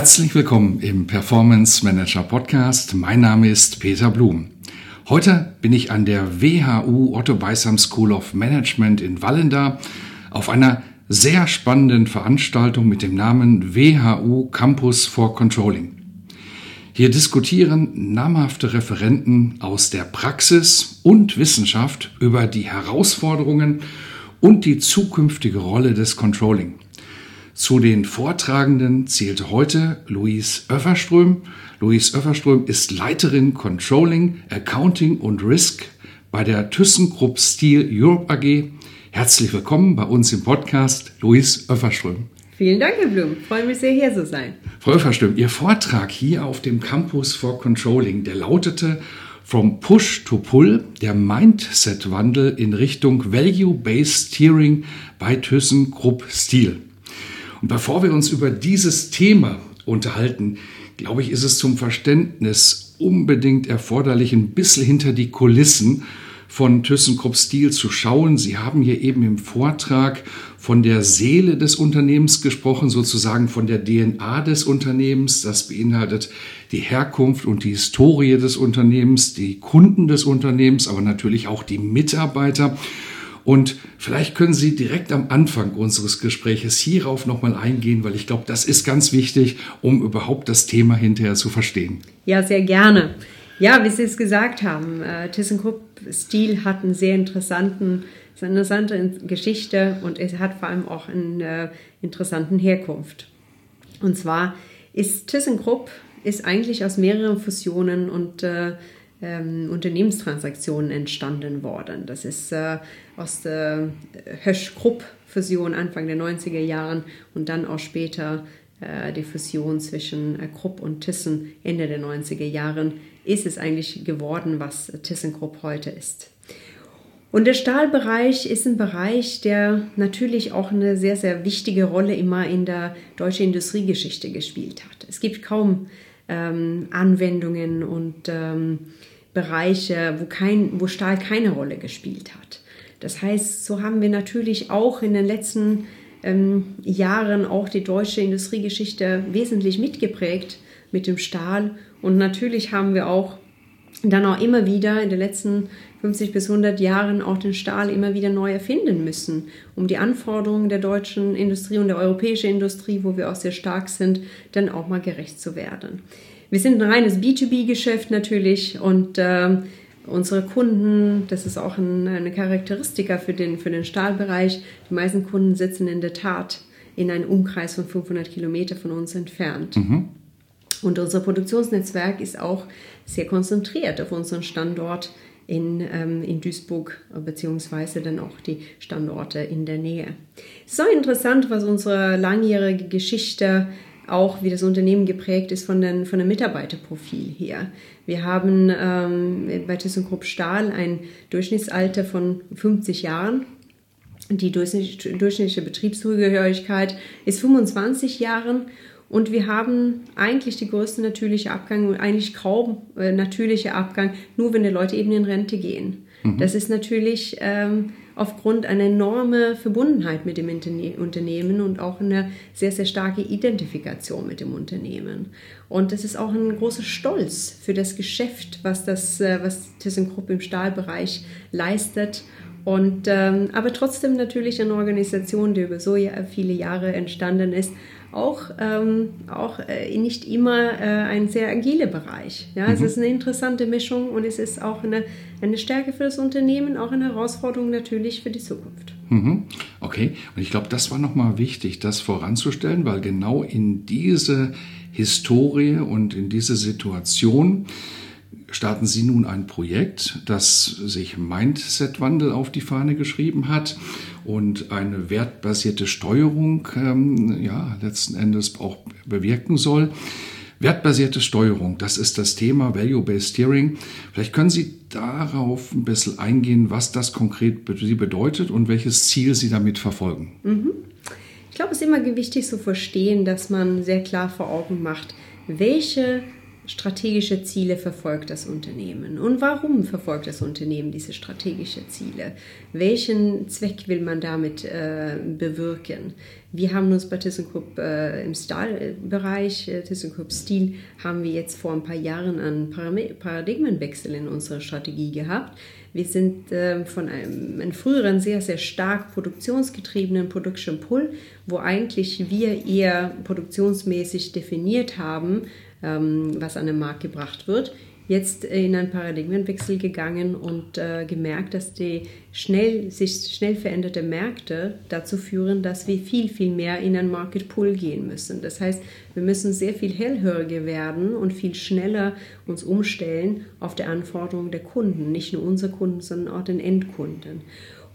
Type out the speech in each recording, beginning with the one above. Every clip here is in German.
Herzlich willkommen im Performance Manager Podcast. Mein Name ist Peter Blum. Heute bin ich an der WHU Otto Beisam School of Management in Wallenda auf einer sehr spannenden Veranstaltung mit dem Namen WHU Campus for Controlling. Hier diskutieren namhafte Referenten aus der Praxis und Wissenschaft über die Herausforderungen und die zukünftige Rolle des Controlling. Zu den Vortragenden zählte heute Louise Öfferström. Louise Öfferström ist Leiterin Controlling, Accounting und Risk bei der ThyssenKrupp Steel Europe AG. Herzlich willkommen bei uns im Podcast, Louise Öfferström. Vielen Dank, Herr Blum. Freue mich sehr, hier zu sein. Frau Öfferström, Ihr Vortrag hier auf dem Campus for Controlling, der lautete From Push to Pull, der Mindset-Wandel in Richtung Value-Based Steering bei ThyssenKrupp Steel. Und bevor wir uns über dieses Thema unterhalten, glaube ich, ist es zum Verständnis unbedingt erforderlich, ein bisschen hinter die Kulissen von ThyssenKrupp Steel zu schauen. Sie haben hier eben im Vortrag von der Seele des Unternehmens gesprochen, sozusagen von der DNA des Unternehmens. Das beinhaltet die Herkunft und die Historie des Unternehmens, die Kunden des Unternehmens, aber natürlich auch die Mitarbeiter. Und vielleicht können Sie direkt am Anfang unseres Gespräches hierauf nochmal eingehen, weil ich glaube, das ist ganz wichtig, um überhaupt das Thema hinterher zu verstehen. Ja, sehr gerne. Ja, wie Sie es gesagt haben, äh, ThyssenKrupp Stil hat einen sehr interessanten, eine interessante Geschichte und es hat vor allem auch eine äh, interessanten Herkunft. Und zwar ist ThyssenKrupp ist eigentlich aus mehreren Fusionen und äh, ähm, Unternehmenstransaktionen entstanden worden. Das ist äh, aus der Hösch-Krupp-Fusion Anfang der 90er Jahren und dann auch später äh, die Fusion zwischen äh, Krupp und Thyssen Ende der 90er Jahren ist es eigentlich geworden, was ThyssenKrupp heute ist. Und der Stahlbereich ist ein Bereich, der natürlich auch eine sehr, sehr wichtige Rolle immer in der deutschen Industriegeschichte gespielt hat. Es gibt kaum ähm, Anwendungen und ähm, Bereiche, wo, kein, wo Stahl keine Rolle gespielt hat. Das heißt, so haben wir natürlich auch in den letzten ähm, Jahren auch die deutsche Industriegeschichte wesentlich mitgeprägt mit dem Stahl. Und natürlich haben wir auch dann auch immer wieder in den letzten 50 bis 100 Jahren auch den Stahl immer wieder neu erfinden müssen, um die Anforderungen der deutschen Industrie und der europäischen Industrie, wo wir auch sehr stark sind, dann auch mal gerecht zu werden. Wir sind ein reines B2B-Geschäft natürlich und äh, unsere Kunden, das ist auch ein, eine Charakteristika für den, für den Stahlbereich, die meisten Kunden sitzen in der Tat in einem Umkreis von 500 Kilometer von uns entfernt. Mhm. Und unser Produktionsnetzwerk ist auch sehr konzentriert auf unseren Standort in, ähm, in Duisburg, beziehungsweise dann auch die Standorte in der Nähe. Auch interessant, was unsere langjährige Geschichte auch wie das Unternehmen geprägt ist von, den, von dem Mitarbeiterprofil her. Wir haben ähm, bei ThyssenKrupp Stahl ein Durchschnittsalter von 50 Jahren. Die durchschnittliche Betriebszugehörigkeit ist 25 Jahren und wir haben eigentlich die größte natürliche Abgang und eigentlich kaum äh, natürliche Abgang, nur wenn die Leute eben in Rente gehen. Mhm. Das ist natürlich ähm, aufgrund einer enormen Verbundenheit mit dem Unternehmen und auch eine sehr, sehr starke Identifikation mit dem Unternehmen. Und das ist auch ein großer Stolz für das Geschäft, was, das, äh, was ThyssenKrupp im Stahlbereich leistet. Und, ähm, aber trotzdem natürlich eine Organisation, die über so viele Jahre entstanden ist auch, ähm, auch äh, nicht immer äh, ein sehr agiler Bereich. Ja? Mhm. Es ist eine interessante Mischung und es ist auch eine, eine Stärke für das Unternehmen, auch eine Herausforderung natürlich für die Zukunft. Mhm. Okay, und ich glaube, das war nochmal wichtig, das voranzustellen, weil genau in diese Historie und in diese Situation starten Sie nun ein Projekt, das sich Mindset-Wandel auf die Fahne geschrieben hat und eine wertbasierte Steuerung ähm, ja, letzten Endes auch bewirken soll. Wertbasierte Steuerung, das ist das Thema Value-Based Steering. Vielleicht können Sie darauf ein bisschen eingehen, was das konkret für Sie bedeutet und welches Ziel Sie damit verfolgen. Mhm. Ich glaube, es ist immer wichtig zu verstehen, dass man sehr klar vor Augen macht, welche strategische Ziele verfolgt das Unternehmen und warum verfolgt das Unternehmen diese strategischen Ziele? Welchen Zweck will man damit äh, bewirken? Wir haben uns bei ThyssenKrupp äh, im Stahlbereich, äh, ThyssenKrupp Stil, haben wir jetzt vor ein paar Jahren einen Paradigmenwechsel in unserer Strategie gehabt. Wir sind äh, von einem, einem, früheren sehr, sehr stark produktionsgetriebenen Production Pull, wo eigentlich wir eher produktionsmäßig definiert haben, was an den Markt gebracht wird, jetzt in einen Paradigmenwechsel gegangen und äh, gemerkt, dass die schnell, sich schnell veränderte Märkte dazu führen, dass wir viel, viel mehr in einen Market Pull gehen müssen. Das heißt, wir müssen sehr viel hellhöriger werden und viel schneller uns umstellen auf die Anforderungen der Kunden, nicht nur unsere Kunden, sondern auch den Endkunden.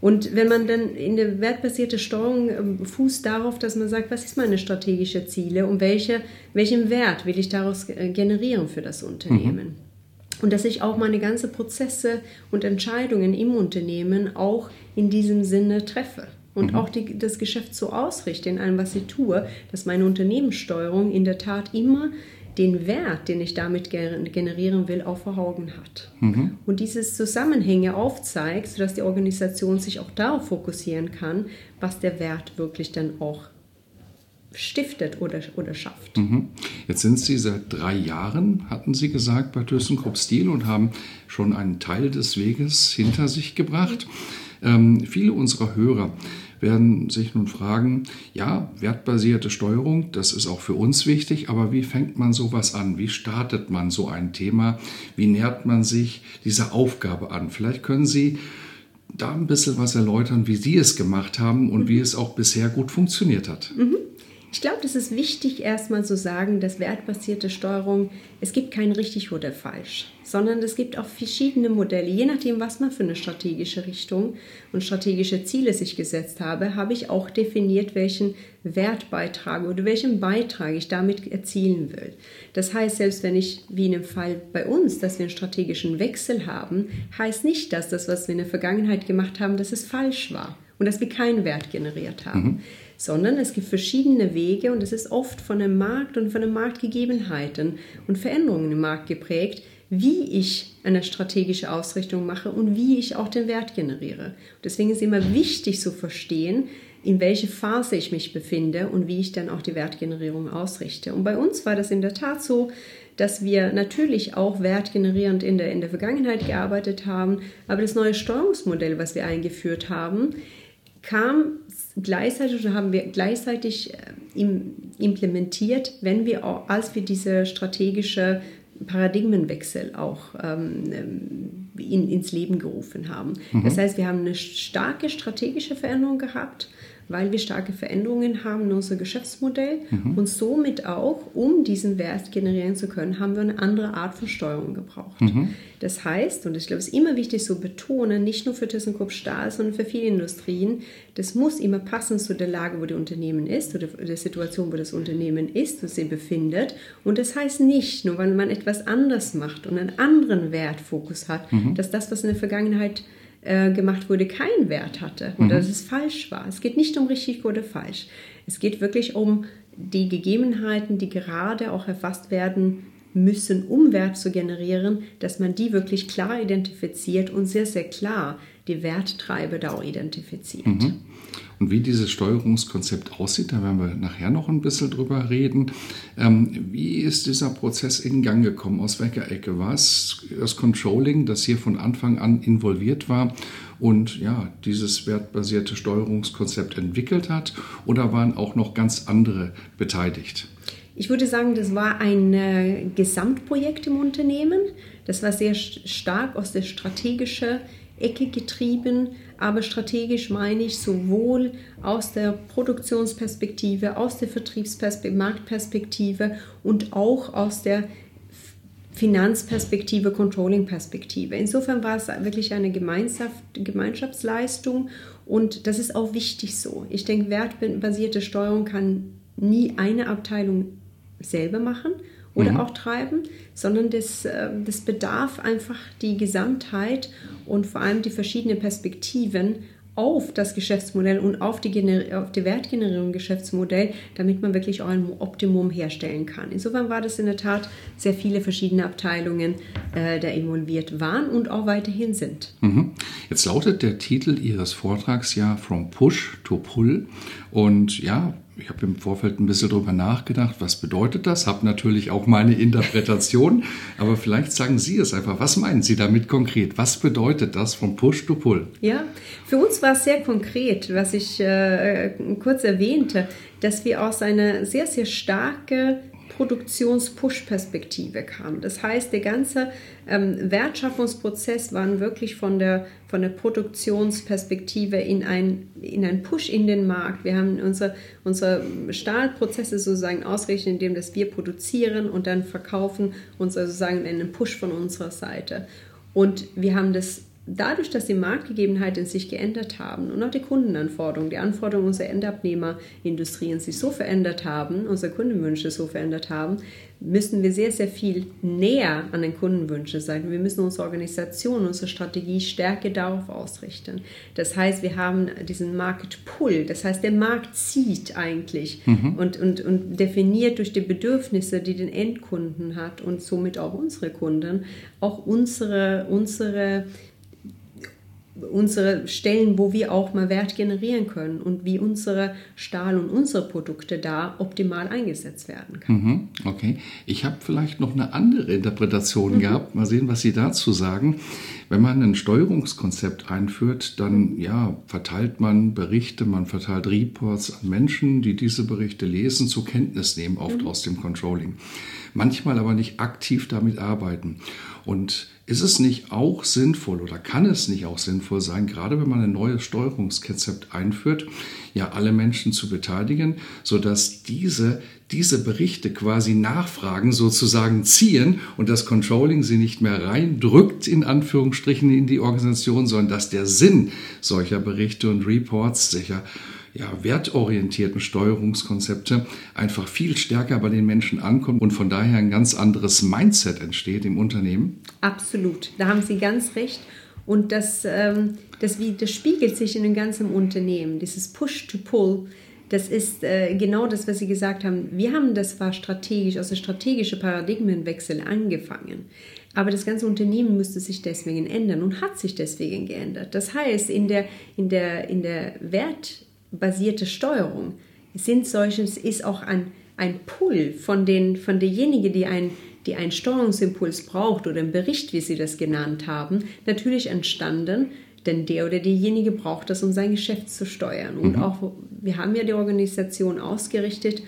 Und wenn man dann in der wertbasierte Steuerung ähm, fußt darauf, dass man sagt, was ist meine strategische Ziele und welche, welchen Wert will ich daraus äh, generieren für das Unternehmen. Mhm. Und dass ich auch meine ganzen Prozesse und Entscheidungen im Unternehmen auch in diesem Sinne treffe. Und mhm. auch die, das Geschäft so ausrichte in allem, was ich tue, dass meine Unternehmenssteuerung in der Tat immer den Wert, den ich damit generieren will, auch vor Augen hat. Mhm. Und dieses Zusammenhänge aufzeigt, sodass die Organisation sich auch darauf fokussieren kann, was der Wert wirklich dann auch stiftet oder, oder schafft. Mhm. Jetzt sind Sie seit drei Jahren, hatten Sie gesagt, bei ThyssenKrupp Steel und haben schon einen Teil des Weges hinter sich gebracht. Ähm, viele unserer Hörer werden sich nun fragen, ja, wertbasierte Steuerung, das ist auch für uns wichtig, aber wie fängt man sowas an? Wie startet man so ein Thema? Wie nähert man sich dieser Aufgabe an? Vielleicht können Sie da ein bisschen was erläutern, wie Sie es gemacht haben und wie es auch bisher gut funktioniert hat. Mhm. Ich glaube, es ist wichtig, erstmal zu sagen, dass wertbasierte Steuerung, es gibt kein richtig oder falsch, sondern es gibt auch verschiedene Modelle. Je nachdem, was man für eine strategische Richtung und strategische Ziele sich gesetzt habe, habe ich auch definiert, welchen Wertbeitrag oder welchen Beitrag ich damit erzielen will. Das heißt, selbst wenn ich, wie in dem Fall bei uns, dass wir einen strategischen Wechsel haben, heißt nicht, dass das, was wir in der Vergangenheit gemacht haben, dass es falsch war und dass wir keinen Wert generiert haben. Mhm sondern es gibt verschiedene Wege und es ist oft von dem Markt und von den Marktgegebenheiten und Veränderungen im Markt geprägt, wie ich eine strategische Ausrichtung mache und wie ich auch den Wert generiere. Deswegen ist es immer wichtig zu verstehen, in welche Phase ich mich befinde und wie ich dann auch die Wertgenerierung ausrichte. Und bei uns war das in der Tat so, dass wir natürlich auch wertgenerierend in der, in der Vergangenheit gearbeitet haben, aber das neue Steuerungsmodell, was wir eingeführt haben, kam gleichzeitig oder haben wir gleichzeitig äh, implementiert, wenn wir auch, als wir diese strategische Paradigmenwechsel auch ähm, ähm, in, ins Leben gerufen haben. Mhm. Das heißt, wir haben eine starke strategische Veränderung gehabt weil wir starke Veränderungen haben in unserem Geschäftsmodell mhm. und somit auch, um diesen Wert generieren zu können, haben wir eine andere Art von Steuerung gebraucht. Mhm. Das heißt, und ich glaube, es ist immer wichtig zu betonen, nicht nur für ThyssenKrupp Stahl, sondern für viele Industrien, das muss immer passen zu der Lage, wo das Unternehmen ist oder der Situation, wo das Unternehmen ist, wo sich befindet. Und das heißt nicht, nur weil man etwas anders macht und einen anderen Wertfokus hat, mhm. dass das, was in der Vergangenheit äh, gemacht wurde, keinen Wert hatte oder mhm. dass es falsch war. Es geht nicht um richtig oder falsch. Es geht wirklich um die Gegebenheiten, die gerade auch erfasst werden müssen, um Wert zu generieren, dass man die wirklich klar identifiziert und sehr, sehr klar die Werttreiber da auch identifiziert. Mhm. Und wie dieses Steuerungskonzept aussieht, da werden wir nachher noch ein bisschen drüber reden. Ähm, wie ist dieser Prozess in Gang gekommen? Aus welcher Ecke? War es das Controlling, das hier von Anfang an involviert war und ja, dieses wertbasierte Steuerungskonzept entwickelt hat? Oder waren auch noch ganz andere beteiligt? Ich würde sagen, das war ein äh, Gesamtprojekt im Unternehmen. Das war sehr stark aus der strategischen Ecke getrieben, aber strategisch meine ich sowohl aus der Produktionsperspektive, aus der Vertriebsperspektive, Marktperspektive und auch aus der Finanzperspektive, Controlling-Perspektive. Insofern war es wirklich eine Gemeinschaft, Gemeinschaftsleistung und das ist auch wichtig so. Ich denke, wertbasierte Steuerung kann nie eine Abteilung selber machen oder mhm. auch treiben, sondern das, äh, das bedarf einfach die Gesamtheit und vor allem die verschiedenen Perspektiven auf das Geschäftsmodell und auf die, auf die Wertgenerierung Geschäftsmodell, damit man wirklich auch ein Optimum herstellen kann. Insofern war das in der Tat sehr viele verschiedene Abteilungen, äh, da involviert waren und auch weiterhin sind. Mhm. Jetzt lautet der Titel Ihres Vortrags ja From Push to Pull und ja, ich habe im Vorfeld ein bisschen drüber nachgedacht, was bedeutet das? Habe natürlich auch meine Interpretation, aber vielleicht sagen Sie es einfach. Was meinen Sie damit konkret? Was bedeutet das von Push to Pull? Ja, für uns war es sehr konkret, was ich äh, kurz erwähnte, dass wir aus einer sehr, sehr starke Produktions-Push-Perspektive kam. Das heißt, der ganze ähm, Wertschaffungsprozess war wirklich von der, von der Produktionsperspektive in ein, in ein Push in den Markt. Wir haben unsere, unsere Stahlprozesse sozusagen ausgerichtet, indem dass wir produzieren und dann verkaufen uns sozusagen einen Push von unserer Seite. Und wir haben das dadurch, dass die Marktgegebenheiten sich geändert haben und auch die Kundenanforderungen, die Anforderungen unserer Endabnehmerindustrien sich so verändert haben, unsere Kundenwünsche so verändert haben, müssen wir sehr, sehr viel näher an den Kundenwünschen sein. Wir müssen unsere Organisation, unsere Strategie stärker darauf ausrichten. Das heißt, wir haben diesen Market Pull, das heißt, der Markt zieht eigentlich mhm. und, und, und definiert durch die Bedürfnisse, die den Endkunden hat und somit auch unsere Kunden, auch unsere, unsere unsere Stellen, wo wir auch mal Wert generieren können und wie unsere Stahl und unsere Produkte da optimal eingesetzt werden können. Mhm, okay, ich habe vielleicht noch eine andere Interpretation mhm. gehabt. Mal sehen, was Sie dazu sagen. Wenn man ein Steuerungskonzept einführt, dann ja, verteilt man Berichte, man verteilt Reports an Menschen, die diese Berichte lesen, zur Kenntnis nehmen, oft mhm. aus dem Controlling. Manchmal aber nicht aktiv damit arbeiten. Und ist es nicht auch sinnvoll oder kann es nicht auch sinnvoll sein, gerade wenn man ein neues Steuerungskonzept einführt, ja alle Menschen zu beteiligen, sodass diese diese Berichte quasi nachfragen, sozusagen ziehen und das Controlling sie nicht mehr reindrückt, in Anführungsstrichen, in die Organisation, sondern dass der Sinn solcher Berichte und Reports, sicher ja, wertorientierten Steuerungskonzepte einfach viel stärker bei den Menschen ankommt und von daher ein ganz anderes Mindset entsteht im Unternehmen? Absolut, da haben Sie ganz recht. Und das, ähm, das, wie, das spiegelt sich in dem ganzen Unternehmen, dieses Push-to-Pull. Das ist äh, genau das, was Sie gesagt haben. Wir haben das war strategisch, also strategische Paradigmenwechsel angefangen. Aber das ganze Unternehmen müsste sich deswegen ändern und hat sich deswegen geändert. Das heißt, in der, in der, in der Wert, basierte Steuerung sind solches, ist auch ein, ein Pull von, den, von derjenigen, die, ein, die einen Steuerungsimpuls braucht oder einen Bericht, wie Sie das genannt haben, natürlich entstanden, denn der oder diejenige braucht das, um sein Geschäft zu steuern. Und mhm. auch, wir haben ja die Organisation ausgerichtet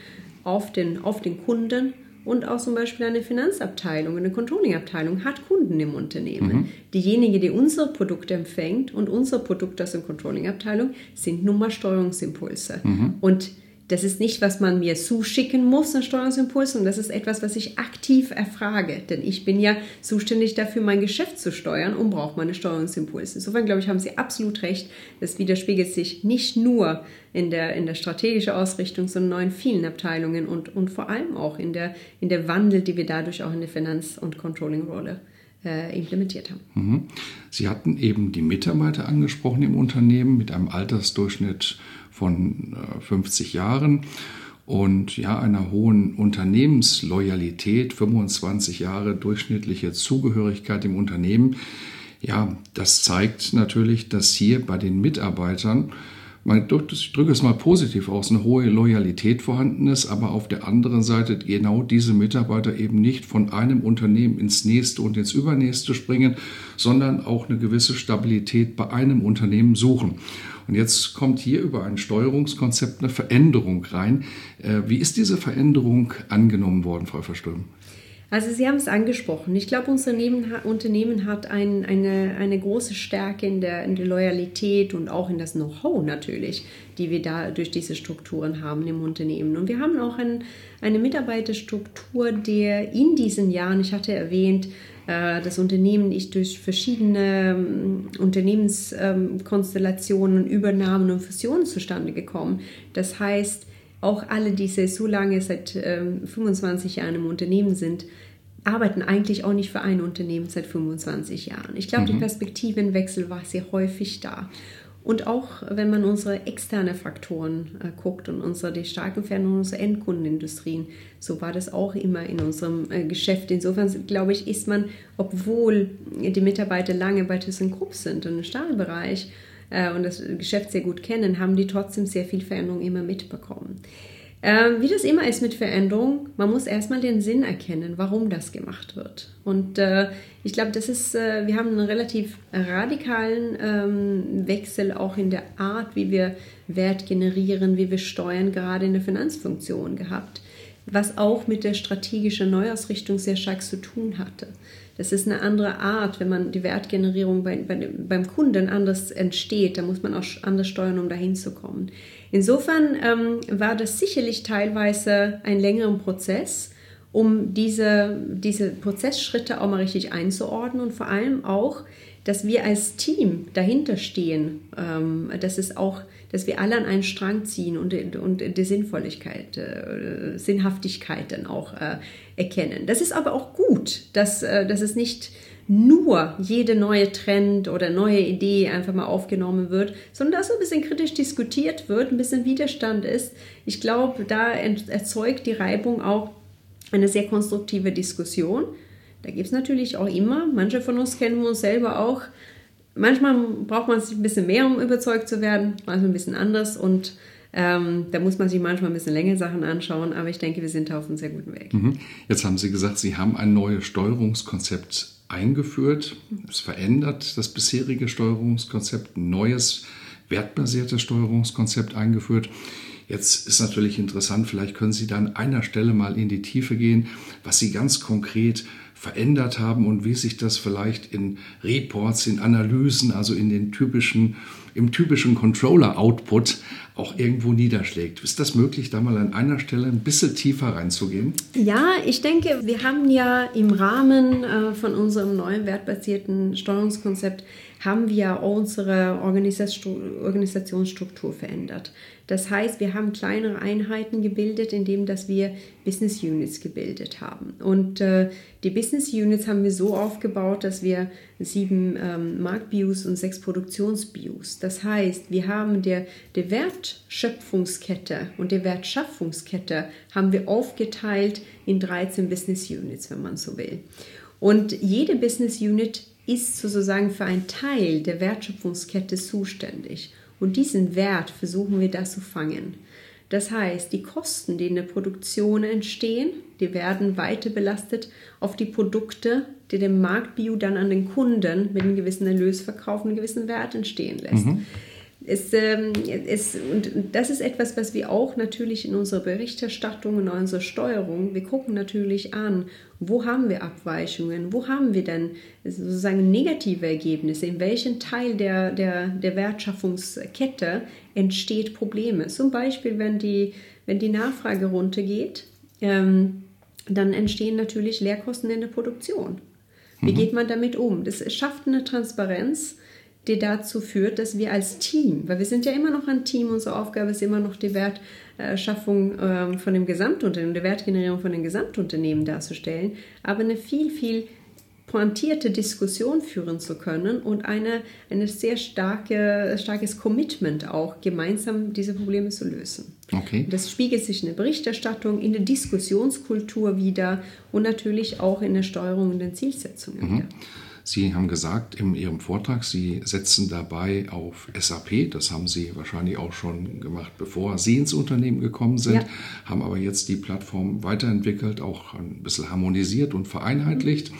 auf den, auf den Kunden und auch zum Beispiel eine Finanzabteilung, eine Controllingabteilung hat Kunden im Unternehmen. Mhm. Diejenige, die unsere Produkte empfängt und unser Produkt aus der Controllingabteilung sind nun mal Steuerungsimpulse. Mhm. Und das ist nicht, was man mir zuschicken muss, ein Steuerungsimpuls, und das ist etwas, was ich aktiv erfrage. Denn ich bin ja zuständig dafür, mein Geschäft zu steuern und brauche meine Steuerungsimpulse. Insofern, glaube ich, haben Sie absolut recht. Das widerspiegelt sich nicht nur in der, in der strategischen Ausrichtung, sondern in vielen Abteilungen und, und vor allem auch in der, in der Wandel, die wir dadurch auch in der Finanz- und Controlling-Rolle implementiert haben. Mhm. Sie hatten eben die Mitarbeiter angesprochen im Unternehmen mit einem Altersdurchschnitt von 50 äh, Jahren und ja, einer hohen Unternehmensloyalität, 25 Jahre durchschnittliche Zugehörigkeit im Unternehmen. Ja, das zeigt natürlich, dass hier bei den Mitarbeitern ich drücke es mal positiv aus, eine hohe Loyalität vorhanden ist, aber auf der anderen Seite genau diese Mitarbeiter eben nicht von einem Unternehmen ins nächste und ins übernächste springen, sondern auch eine gewisse Stabilität bei einem Unternehmen suchen. Und jetzt kommt hier über ein Steuerungskonzept eine Veränderung rein. Äh, wie ist diese Veränderung angenommen worden, Frau Verström? Also Sie haben es angesprochen. Ich glaube, unser Unternehmen hat ein, eine, eine große Stärke in der, in der Loyalität und auch in das Know-how natürlich, die wir da durch diese Strukturen haben im Unternehmen. Und wir haben auch ein, eine Mitarbeiterstruktur, der in diesen Jahren, ich hatte erwähnt, äh, das Unternehmen ist durch verschiedene ähm, Unternehmenskonstellationen, Übernahmen und Fusionen zustande gekommen. Das heißt, auch alle, die so lange seit 25 ähm, Jahren im Unternehmen sind, arbeiten eigentlich auch nicht für ein Unternehmen seit 25 Jahren. Ich glaube, mhm. die Perspektivenwechsel war sehr häufig da. Und auch wenn man unsere externe Faktoren äh, guckt und unsere, die starken Veränderungen unserer Endkundenindustrien, so war das auch immer in unserem äh, Geschäft. Insofern glaube ich, ist man, obwohl die Mitarbeiter lange bei ThyssenKrupp sind und im Stahlbereich äh, und das Geschäft sehr gut kennen, haben die trotzdem sehr viel Veränderung immer mitbekommen. Ähm, wie das immer ist mit Veränderung, man muss erstmal den Sinn erkennen, warum das gemacht wird. Und äh, ich glaube, äh, wir haben einen relativ radikalen ähm, Wechsel auch in der Art, wie wir Wert generieren, wie wir steuern, gerade in der Finanzfunktion gehabt, was auch mit der strategischen Neuausrichtung sehr stark zu tun hatte. Das ist eine andere Art, wenn man die Wertgenerierung bei, bei, beim Kunden anders entsteht, da muss man auch anders steuern, um dahin zu kommen. Insofern ähm, war das sicherlich teilweise ein längerer Prozess, um diese, diese Prozessschritte auch mal richtig einzuordnen und vor allem auch, dass wir als Team dahinter stehen, ähm, dass es auch, dass wir alle an einen Strang ziehen und, und die Sinnvolligkeit, äh, Sinnhaftigkeit dann auch äh, erkennen. Das ist aber auch gut, dass, äh, dass es nicht nur jede neue Trend oder neue Idee einfach mal aufgenommen wird, sondern dass so ein bisschen kritisch diskutiert wird, ein bisschen Widerstand ist. Ich glaube, da erzeugt die Reibung auch eine sehr konstruktive Diskussion. Da gibt es natürlich auch immer, manche von uns kennen uns selber auch, manchmal braucht man sich ein bisschen mehr, um überzeugt zu werden, manchmal ein bisschen anders und ähm, da muss man sich manchmal ein bisschen länger Sachen anschauen, aber ich denke, wir sind auf einem sehr guten Weg. Mhm. Jetzt haben Sie gesagt, Sie haben ein neues Steuerungskonzept eingeführt. Es verändert das bisherige Steuerungskonzept, ein neues wertbasiertes Steuerungskonzept eingeführt. Jetzt ist natürlich interessant, vielleicht können Sie da an einer Stelle mal in die Tiefe gehen, was Sie ganz konkret verändert haben und wie sich das vielleicht in Reports, in Analysen, also in den typischen, im typischen Controller-Output auch irgendwo niederschlägt. Ist das möglich, da mal an einer Stelle ein bisschen tiefer reinzugehen? Ja, ich denke, wir haben ja im Rahmen äh, von unserem neuen wertbasierten Steuerungskonzept haben wir unsere Organisationsstruktur verändert. Das heißt, wir haben kleinere Einheiten gebildet, indem dass wir Business Units gebildet haben. Und äh, die Business Units haben wir so aufgebaut, dass wir sieben ähm, Marktbios und sechs Produktionsbios. Das heißt, wir haben der, der Wertschöpfungskette und der Wertschaffungskette haben wir aufgeteilt in 13 Business Units, wenn man so will. Und jede Business Unit ist sozusagen für einen Teil der Wertschöpfungskette zuständig. Und diesen Wert versuchen wir da zu fangen. Das heißt, die Kosten, die in der Produktion entstehen, die werden weiter belastet auf die Produkte, die dem Marktbio dann an den Kunden mit einem gewissen Erlösverkauf einen gewissen Wert entstehen lässt. Mhm. Es, ähm, es, und das ist etwas, was wir auch natürlich in unserer Berichterstattung und in unserer Steuerung, wir gucken natürlich an, wo haben wir Abweichungen, wo haben wir denn sozusagen negative Ergebnisse, in welchem Teil der, der, der Wertschaffungskette entsteht Probleme. Zum Beispiel, wenn die, wenn die Nachfrage runtergeht, ähm, dann entstehen natürlich Leerkosten in der Produktion. Wie mhm. geht man damit um? Das schafft eine Transparenz die dazu führt, dass wir als Team, weil wir sind ja immer noch ein Team, unsere Aufgabe ist immer noch die Wertschaffung ähm, von dem Gesamtunternehmen, die Wertgenerierung von den Gesamtunternehmen darzustellen, aber eine viel, viel pointierte Diskussion führen zu können und eine, eine sehr starke, starkes Commitment auch, gemeinsam diese Probleme zu lösen. Okay. Das spiegelt sich in der Berichterstattung, in der Diskussionskultur wieder und natürlich auch in der Steuerung und den Zielsetzungen mhm. Sie haben gesagt in Ihrem Vortrag, Sie setzen dabei auf SAP. Das haben Sie wahrscheinlich auch schon gemacht, bevor Sie ins Unternehmen gekommen sind, ja. haben aber jetzt die Plattform weiterentwickelt, auch ein bisschen harmonisiert und vereinheitlicht.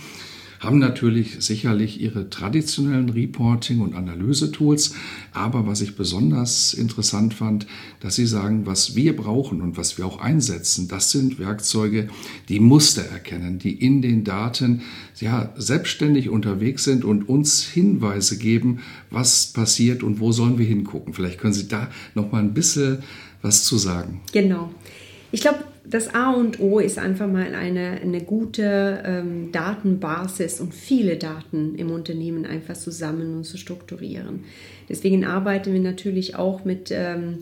Haben natürlich sicherlich ihre traditionellen Reporting- und Analyse-Tools. Aber was ich besonders interessant fand, dass sie sagen, was wir brauchen und was wir auch einsetzen, das sind Werkzeuge, die Muster erkennen, die in den Daten ja, selbstständig unterwegs sind und uns Hinweise geben, was passiert und wo sollen wir hingucken. Vielleicht können Sie da noch mal ein bisschen was zu sagen. Genau. Ich glaube, das A und O ist einfach mal eine, eine gute ähm, Datenbasis und viele Daten im Unternehmen einfach zusammen und zu strukturieren. Deswegen arbeiten wir natürlich auch mit ähm,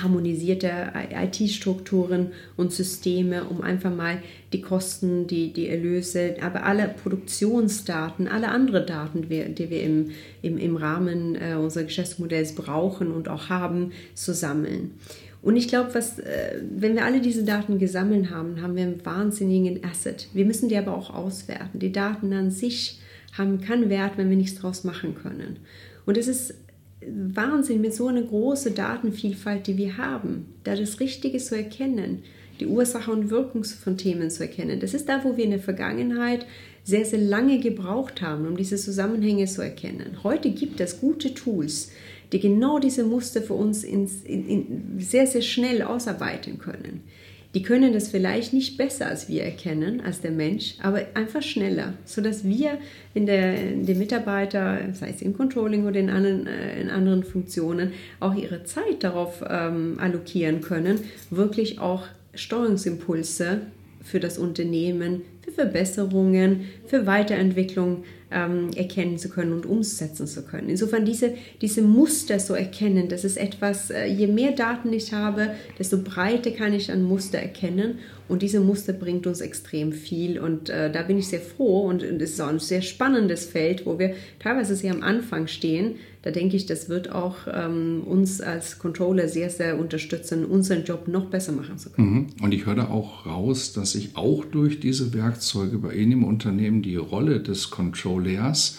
harmonisierte IT-Strukturen und Systeme, um einfach mal die Kosten, die, die Erlöse, aber alle Produktionsdaten, alle anderen Daten, die wir, die wir im, im, im Rahmen äh, unseres Geschäftsmodells brauchen und auch haben, zu sammeln. Und ich glaube, was, äh, wenn wir alle diese Daten gesammelt haben, haben wir einen wahnsinnigen Asset. Wir müssen die aber auch auswerten. Die Daten an sich haben keinen Wert, wenn wir nichts draus machen können. Und es ist Wahnsinn mit so einer großen Datenvielfalt, die wir haben, da das Richtige zu erkennen, die Ursache und Wirkung von Themen zu erkennen. Das ist da, wo wir in der Vergangenheit sehr, sehr lange gebraucht haben, um diese Zusammenhänge zu erkennen. Heute gibt es gute Tools, die genau diese Muster für uns ins, in, in, sehr, sehr schnell ausarbeiten können. Die können das vielleicht nicht besser als wir erkennen, als der Mensch, aber einfach schneller, sodass wir in der, in den Mitarbeiter, sei es im Controlling oder in anderen, äh, in anderen Funktionen, auch ihre Zeit darauf ähm, allokieren können, wirklich auch Steuerungsimpulse für das Unternehmen, für Verbesserungen, für Weiterentwicklung ähm, erkennen zu können und umsetzen zu können. Insofern diese, diese Muster so erkennen, das ist etwas, äh, je mehr Daten ich habe, desto breiter kann ich ein Muster erkennen und diese Muster bringt uns extrem viel und äh, da bin ich sehr froh und es ist auch ein sehr spannendes Feld, wo wir teilweise sehr am Anfang stehen. Da denke ich, das wird auch ähm, uns als Controller sehr, sehr unterstützen, unseren Job noch besser machen zu können. Mhm. Und ich höre da auch raus, dass sich auch durch diese Werkzeuge bei Ihnen im Unternehmen die Rolle des Controllers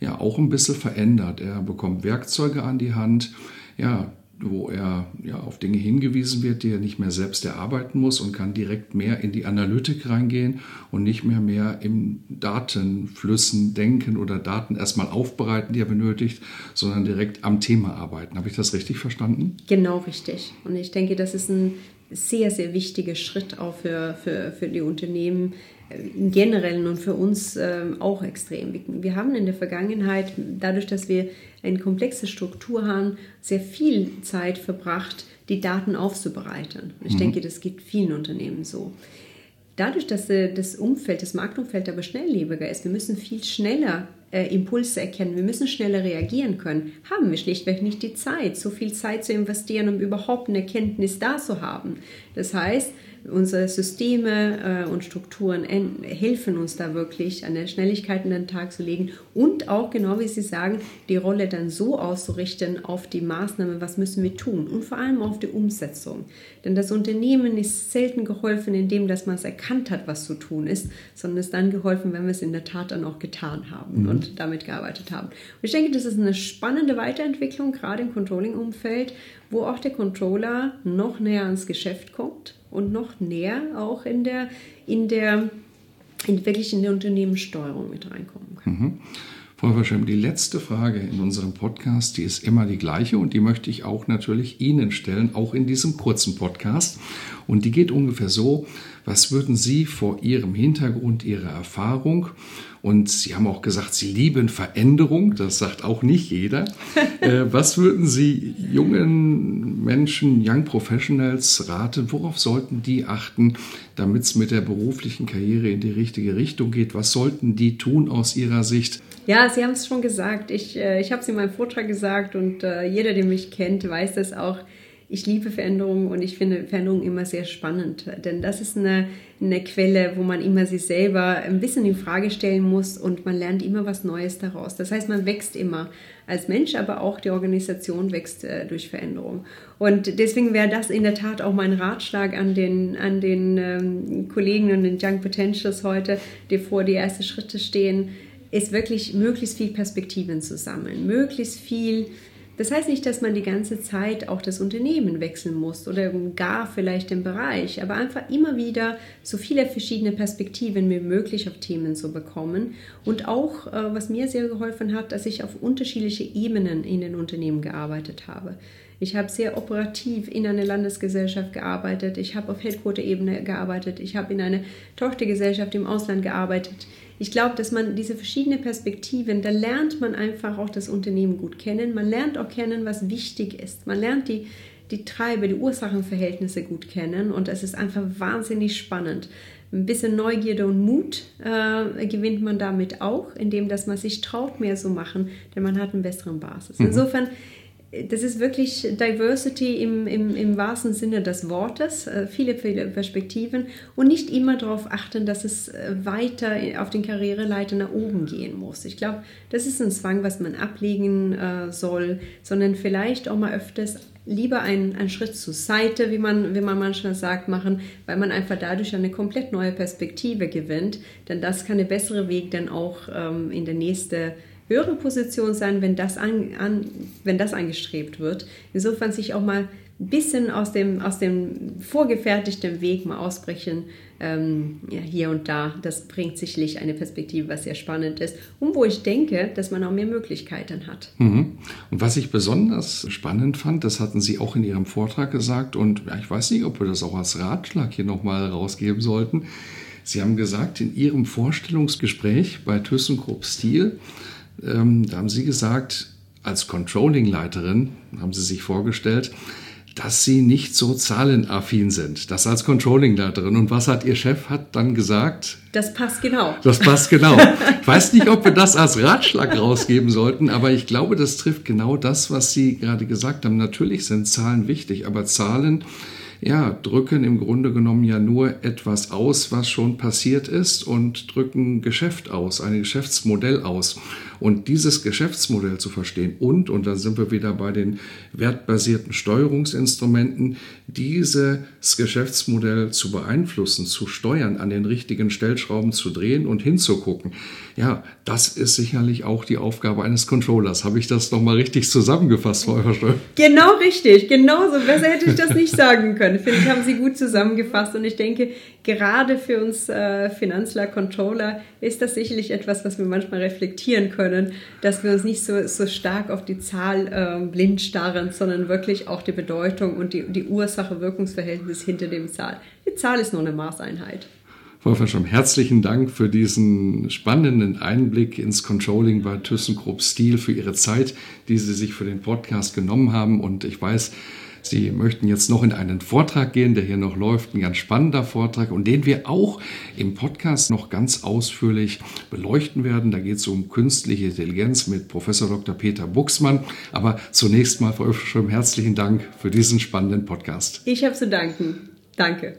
ja auch ein bisschen verändert. Er bekommt Werkzeuge an die Hand, ja, wo er ja, auf Dinge hingewiesen wird, die er nicht mehr selbst erarbeiten muss und kann direkt mehr in die Analytik reingehen und nicht mehr mehr im Datenflüssen denken oder Daten erstmal aufbereiten, die er benötigt, sondern direkt am Thema arbeiten. Habe ich das richtig verstanden? Genau richtig. Und ich denke, das ist ein sehr, sehr wichtiger Schritt auch für, für, für die Unternehmen, im Generellen und für uns ähm, auch extrem. Wir haben in der Vergangenheit, dadurch, dass wir eine komplexe Struktur haben, sehr viel Zeit verbracht, die Daten aufzubereiten. Ich mhm. denke, das geht vielen Unternehmen so. Dadurch, dass äh, das Umfeld, das Marktumfeld aber schnelllebiger ist, wir müssen viel schneller äh, Impulse erkennen, wir müssen schneller reagieren können, haben wir schlichtweg nicht die Zeit, so viel Zeit zu investieren, um überhaupt eine Erkenntnis da zu haben. Das heißt, unsere Systeme äh, und Strukturen helfen uns da wirklich, eine Schnelligkeit in den Tag zu legen und auch, genau wie Sie sagen, die Rolle dann so auszurichten auf die Maßnahme, was müssen wir tun und vor allem auf die Umsetzung. Denn das Unternehmen ist selten geholfen, indem dass man es erkannt hat, was zu tun ist, sondern es ist dann geholfen, wenn wir es in der Tat dann auch getan haben mhm. und damit gearbeitet haben. Und ich denke, das ist eine spannende Weiterentwicklung, gerade im Controlling-Umfeld, wo auch der Controller noch näher ans Geschäft kommt und noch näher auch in der, in der, in, wirklich in der Unternehmenssteuerung mit reinkommen kann. Mhm. Frau Verschem, die letzte Frage in unserem Podcast, die ist immer die gleiche und die möchte ich auch natürlich Ihnen stellen, auch in diesem kurzen Podcast. Und die geht ungefähr so, was würden Sie vor Ihrem Hintergrund, Ihrer Erfahrung und Sie haben auch gesagt, Sie lieben Veränderung, das sagt auch nicht jeder. äh, was würden Sie jungen Menschen, Young Professionals raten? Worauf sollten die achten, damit es mit der beruflichen Karriere in die richtige Richtung geht? Was sollten die tun aus Ihrer Sicht? Ja, Sie haben es schon gesagt. Ich, äh, ich habe es in meinem Vortrag gesagt und äh, jeder, der mich kennt, weiß das auch ich liebe Veränderungen und ich finde Veränderungen immer sehr spannend, denn das ist eine, eine Quelle, wo man immer sich selber ein bisschen in Frage stellen muss und man lernt immer was Neues daraus. Das heißt, man wächst immer als Mensch, aber auch die Organisation wächst äh, durch Veränderung. Und deswegen wäre das in der Tat auch mein Ratschlag an den, an den ähm, Kollegen und den Young Potentials heute, die vor die ersten Schritte stehen, ist wirklich möglichst viel Perspektiven zu sammeln, möglichst viel Das heißt nicht, dass man die ganze Zeit auch das Unternehmen wechseln muss oder gar vielleicht den Bereich, aber einfach immer wieder so viele verschiedene Perspektiven wie möglich auf Themen zu bekommen. Und auch, äh, was mir sehr geholfen hat, dass ich auf unterschiedliche Ebenen in den Unternehmen gearbeitet habe. Ich habe sehr operativ in einer Landesgesellschaft gearbeitet. Ich habe auf Headquarter-Ebene gearbeitet. Ich habe in einer Tochtergesellschaft im Ausland gearbeitet. Ich glaube, dass man diese verschiedenen Perspektiven, da lernt man einfach auch das Unternehmen gut kennen. Man lernt auch kennen, was wichtig ist. Man lernt die, die Treiber, die Ursachenverhältnisse gut kennen und es ist einfach wahnsinnig spannend. Ein bisschen Neugierde und Mut äh, gewinnt man damit auch, indem dass man sich traut, mehr zu machen, denn man hat eine bessere Basis. Mhm. Insofern das ist wirklich Diversity im, im, im wahrsten Sinne des Wortes, äh, viele, viele Perspektiven und nicht immer darauf achten, dass es äh, weiter auf den Karriereleiter nach oben gehen muss. Ich glaube, das ist ein Zwang, was man ablegen äh, soll, sondern vielleicht auch mal öfters lieber einen, einen Schritt zur Seite, wie man, wie man manchmal sagt, machen, weil man einfach dadurch eine komplett neue Perspektive gewinnt. Denn das kann der bessere Weg dann auch ähm, in der nächsten höhere Position sein, wenn das, an, an, wenn das angestrebt wird. Insofern sich auch mal ein bisschen aus dem, aus dem vorgefertigten Weg mal ausbrechen, ähm, ja, hier und da. Das bringt sicherlich eine Perspektive, was sehr spannend ist und wo ich denke, dass man auch mehr Möglichkeiten hat. Mhm. Und was ich besonders spannend fand, das hatten Sie auch in Ihrem Vortrag gesagt und ja, ich weiß nicht, ob wir das auch als Ratschlag hier nochmal rausgeben sollten. Sie haben gesagt, in Ihrem Vorstellungsgespräch bei ThyssenKrupp Stil, ähm, da haben Sie gesagt, als Controlling-Leiterin haben Sie sich vorgestellt, dass Sie nicht so zahlenaffin sind. Das als Controlling-Leiterin. Und was hat Ihr Chef hat dann gesagt? Das passt genau. Das passt genau. Ich weiß nicht, ob wir das als Ratschlag rausgeben sollten, aber ich glaube, das trifft genau das, was Sie gerade gesagt haben. Natürlich sind Zahlen wichtig, aber Zahlen ja, drücken im Grunde genommen ja nur etwas aus, was schon passiert ist und drücken Geschäft aus, ein Geschäftsmodell aus. Und dieses Geschäftsmodell zu verstehen und, und da sind wir wieder bei den wertbasierten Steuerungsinstrumenten, dieses Geschäftsmodell zu beeinflussen, zu steuern, an den richtigen Stellschrauben zu drehen und hinzugucken. Ja, das ist sicherlich auch die Aufgabe eines Controllers. Habe ich das nochmal richtig zusammengefasst, Frau Eversteuer? Genau richtig, genauso. Besser hätte ich das nicht sagen können. Finde ich, haben Sie gut zusammengefasst. Und ich denke, gerade für uns äh, Finanzler, Controller ist das sicherlich etwas, was wir manchmal reflektieren können, dass wir uns nicht so, so stark auf die Zahl äh, blind starren, sondern wirklich auch die Bedeutung und die, die Ursache-Wirkungsverhältnis hinter dem Zahl. Die Zahl ist nur eine Maßeinheit. Frau Verschomm, herzlichen Dank für diesen spannenden Einblick ins Controlling bei ThyssenKrupp Stil, für Ihre Zeit, die Sie sich für den Podcast genommen haben. Und ich weiß, Sie möchten jetzt noch in einen Vortrag gehen, der hier noch läuft, ein ganz spannender Vortrag und den wir auch im Podcast noch ganz ausführlich beleuchten werden. Da geht es um künstliche Intelligenz mit Professor Dr. Peter Buxmann. Aber zunächst mal, Frau Öfschirm, herzlichen Dank für diesen spannenden Podcast. Ich habe zu danken. Danke.